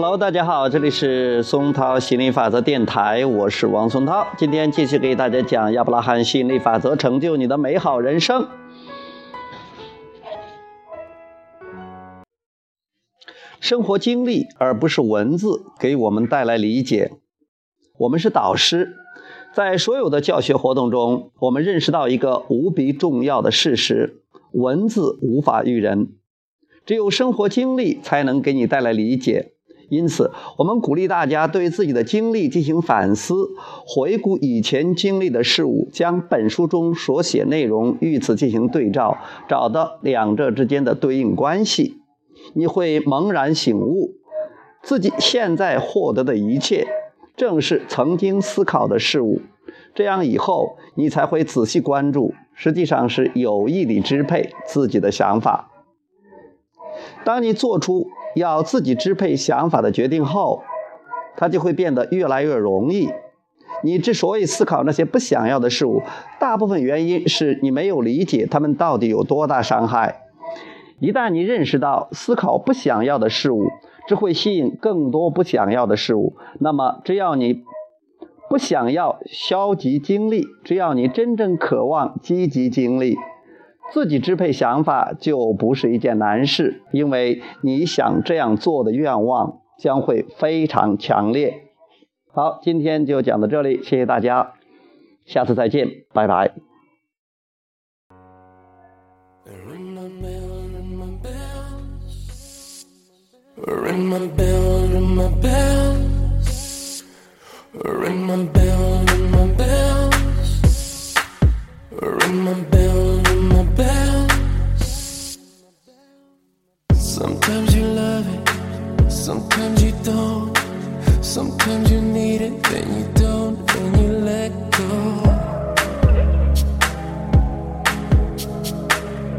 Hello，大家好，这里是松涛心理法则电台，我是王松涛。今天继续给大家讲亚伯拉罕心理法则，成就你的美好人生。生活经历而不是文字给我们带来理解。我们是导师，在所有的教学活动中，我们认识到一个无比重要的事实：文字无法育人，只有生活经历才能给你带来理解。因此，我们鼓励大家对自己的经历进行反思，回顾以前经历的事物，将本书中所写内容与此进行对照，找到两者之间的对应关系。你会猛然醒悟，自己现在获得的一切，正是曾经思考的事物。这样以后，你才会仔细关注，实际上是有意地支配自己的想法。当你做出要自己支配想法的决定后，它就会变得越来越容易。你之所以思考那些不想要的事物，大部分原因是你没有理解它们到底有多大伤害。一旦你认识到思考不想要的事物只会吸引更多不想要的事物，那么只要你不想要消极经历，只要你真正渴望积极经历，自己支配想法就不是一件难事，因为你想这样做的愿望将会非常强烈。好，今天就讲到这里，谢谢大家，下次再见，拜拜。Sometimes you need it, then you don't, then you let go.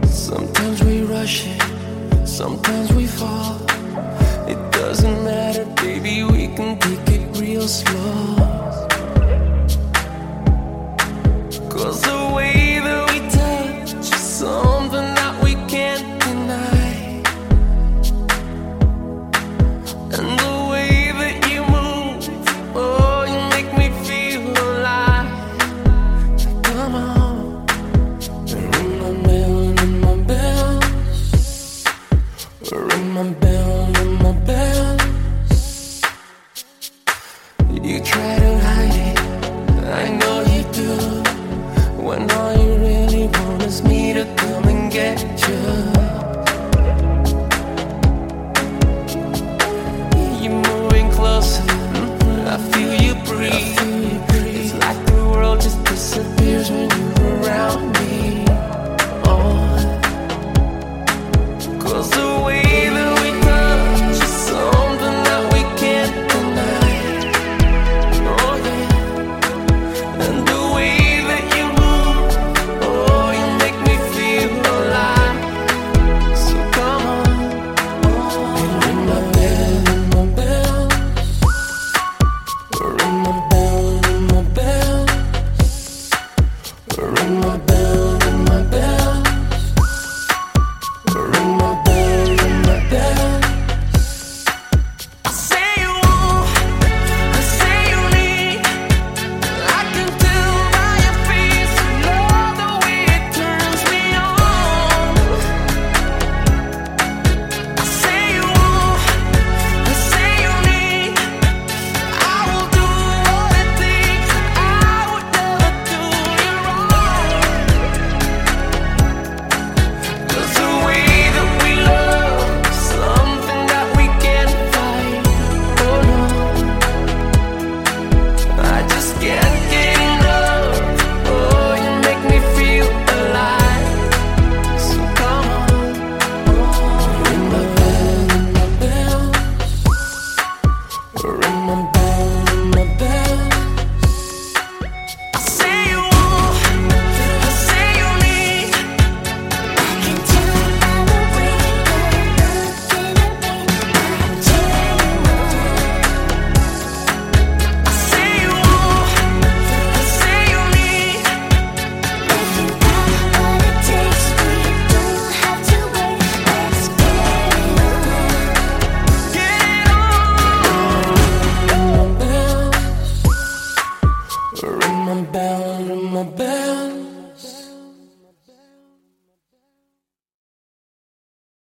Sometimes we rush it, sometimes we fall. It doesn't matter, baby, we can take it real slow. I'm back. Under my bed.